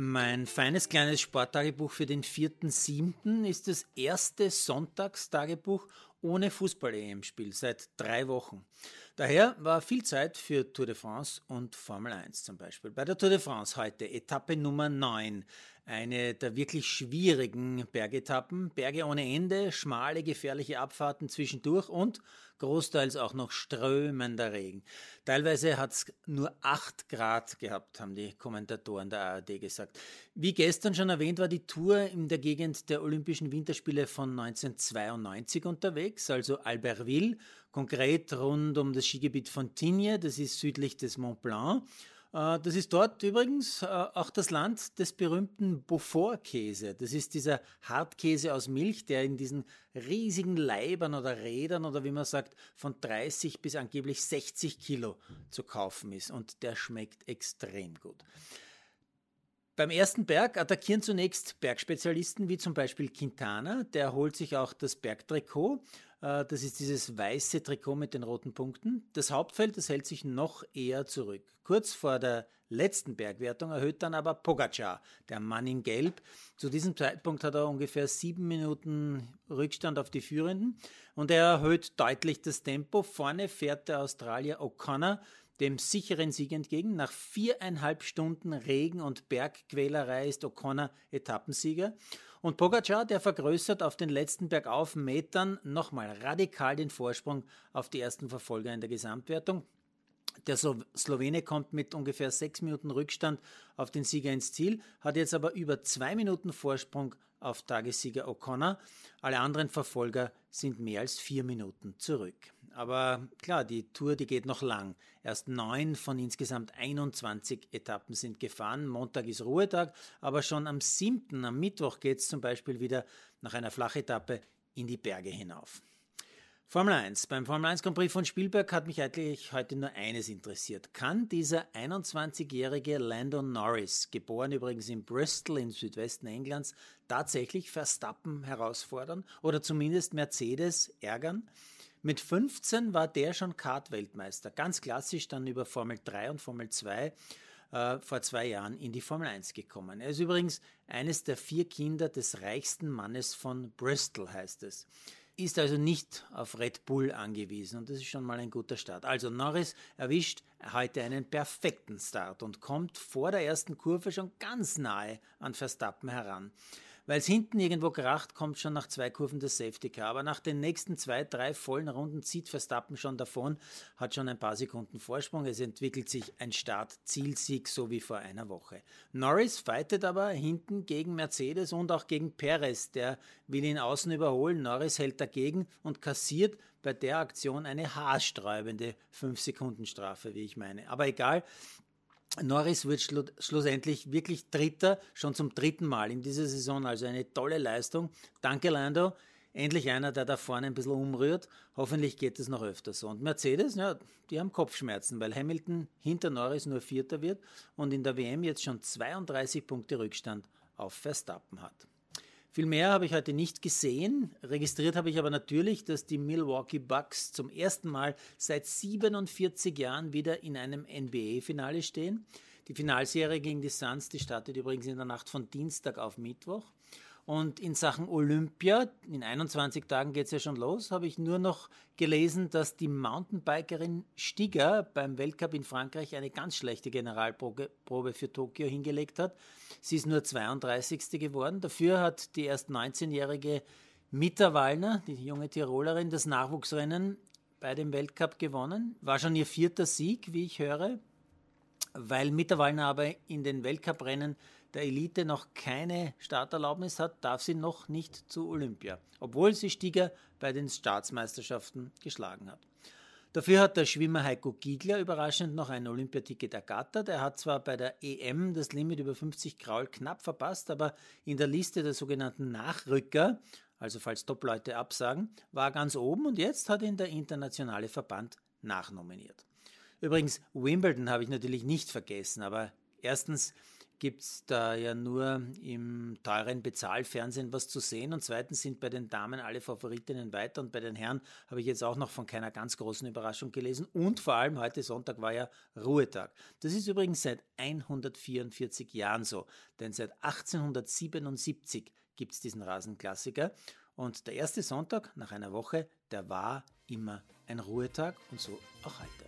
Mein feines kleines Sporttagebuch für den 4.7. ist das erste Sonntagstagebuch ohne Fußball-EM-Spiel seit drei Wochen. Daher war viel Zeit für Tour de France und Formel 1 zum Beispiel. Bei der Tour de France heute Etappe Nummer 9. Eine der wirklich schwierigen Bergetappen. Berge ohne Ende, schmale, gefährliche Abfahrten zwischendurch und großteils auch noch strömender Regen. Teilweise hat es nur 8 Grad gehabt, haben die Kommentatoren der ARD gesagt. Wie gestern schon erwähnt, war die Tour in der Gegend der Olympischen Winterspiele von 1992 unterwegs, also Albertville, konkret rund um das Skigebiet von Tignes, das ist südlich des Mont Blanc. Äh, das ist dort übrigens äh, auch das Land des berühmten Beaufort-Käse. Das ist dieser Hartkäse aus Milch, der in diesen riesigen Leibern oder Rädern oder wie man sagt, von 30 bis angeblich 60 Kilo zu kaufen ist. Und der schmeckt extrem gut. Beim ersten Berg attackieren zunächst Bergspezialisten wie zum Beispiel Quintana. Der holt sich auch das Bergtrikot das ist dieses weiße Trikot mit den roten Punkten. Das Hauptfeld, das hält sich noch eher zurück. Kurz vor der letzten Bergwertung erhöht dann aber Pogacar, der Mann in Gelb. Zu diesem Zeitpunkt hat er ungefähr sieben Minuten Rückstand auf die Führenden und er erhöht deutlich das Tempo. Vorne fährt der Australier O'Connor dem sicheren Sieg entgegen. Nach viereinhalb Stunden Regen und Bergquälerei ist O'Connor Etappensieger. Und Pogacar, der vergrößert auf den letzten Bergauf Metern nochmal radikal den Vorsprung auf die ersten Verfolger in der Gesamtwertung. Der Slowene kommt mit ungefähr sechs Minuten Rückstand auf den Sieger ins Ziel, hat jetzt aber über zwei Minuten Vorsprung auf Tagessieger O'Connor. Alle anderen Verfolger sind mehr als vier Minuten zurück. Aber klar, die Tour, die geht noch lang. Erst neun von insgesamt 21 Etappen sind gefahren. Montag ist Ruhetag, aber schon am siebten, am Mittwoch geht es zum Beispiel wieder nach einer Flachetappe in die Berge hinauf. Formel 1. Beim Formel 1 Grand Prix von Spielberg hat mich eigentlich heute nur eines interessiert. Kann dieser 21-jährige Landon Norris, geboren übrigens in Bristol im Südwesten Englands, tatsächlich Verstappen herausfordern oder zumindest Mercedes ärgern? Mit 15 war der schon Kart-Weltmeister, ganz klassisch dann über Formel 3 und Formel 2 äh, vor zwei Jahren in die Formel 1 gekommen. Er ist übrigens eines der vier Kinder des reichsten Mannes von Bristol, heißt es. Ist also nicht auf Red Bull angewiesen und das ist schon mal ein guter Start. Also Norris erwischt heute einen perfekten Start und kommt vor der ersten Kurve schon ganz nahe an Verstappen heran. Weil es hinten irgendwo kracht, kommt schon nach zwei Kurven das Safety Car. Aber nach den nächsten zwei, drei vollen Runden zieht Verstappen schon davon, hat schon ein paar Sekunden Vorsprung. Es entwickelt sich ein Start-Zielsieg, so wie vor einer Woche. Norris fightet aber hinten gegen Mercedes und auch gegen Perez. Der will ihn außen überholen. Norris hält dagegen und kassiert bei der Aktion eine haarsträubende 5-Sekunden-Strafe, wie ich meine. Aber egal, Norris wird schlu schlussendlich wirklich Dritter, schon zum dritten Mal in dieser Saison, also eine tolle Leistung. Danke, Lando. Endlich einer, der da vorne ein bisschen umrührt. Hoffentlich geht es noch öfter so. Und Mercedes, ja, die haben Kopfschmerzen, weil Hamilton hinter Norris nur Vierter wird und in der WM jetzt schon 32 Punkte Rückstand auf Verstappen hat. Viel mehr habe ich heute nicht gesehen. Registriert habe ich aber natürlich, dass die Milwaukee Bucks zum ersten Mal seit 47 Jahren wieder in einem NBA-Finale stehen. Die Finalserie gegen die Suns, die startet übrigens in der Nacht von Dienstag auf Mittwoch. Und in Sachen Olympia, in 21 Tagen geht es ja schon los, habe ich nur noch gelesen, dass die Mountainbikerin Stiger beim Weltcup in Frankreich eine ganz schlechte Generalprobe für Tokio hingelegt hat. Sie ist nur 32. geworden. Dafür hat die erst 19-jährige Mitta Wallner, die junge Tirolerin, das Nachwuchsrennen bei dem Weltcup gewonnen. War schon ihr vierter Sieg, wie ich höre, weil Wallner aber in den Weltcuprennen der Elite noch keine Starterlaubnis hat, darf sie noch nicht zu Olympia, obwohl sie Stieger bei den Staatsmeisterschaften geschlagen hat. Dafür hat der Schwimmer Heiko Giegler überraschend noch ein Olympiaticket ergattert. Er hat zwar bei der EM das Limit über 50 Kraul knapp verpasst, aber in der Liste der sogenannten Nachrücker, also falls Top-Leute absagen, war ganz oben und jetzt hat ihn der internationale Verband nachnominiert. Übrigens, Wimbledon habe ich natürlich nicht vergessen, aber erstens gibt es da ja nur im teuren Bezahlfernsehen was zu sehen. Und zweitens sind bei den Damen alle Favoritinnen weiter. Und bei den Herren habe ich jetzt auch noch von keiner ganz großen Überraschung gelesen. Und vor allem heute Sonntag war ja Ruhetag. Das ist übrigens seit 144 Jahren so, denn seit 1877 gibt es diesen Rasenklassiker. Und der erste Sonntag nach einer Woche, der war immer ein Ruhetag. Und so auch heute.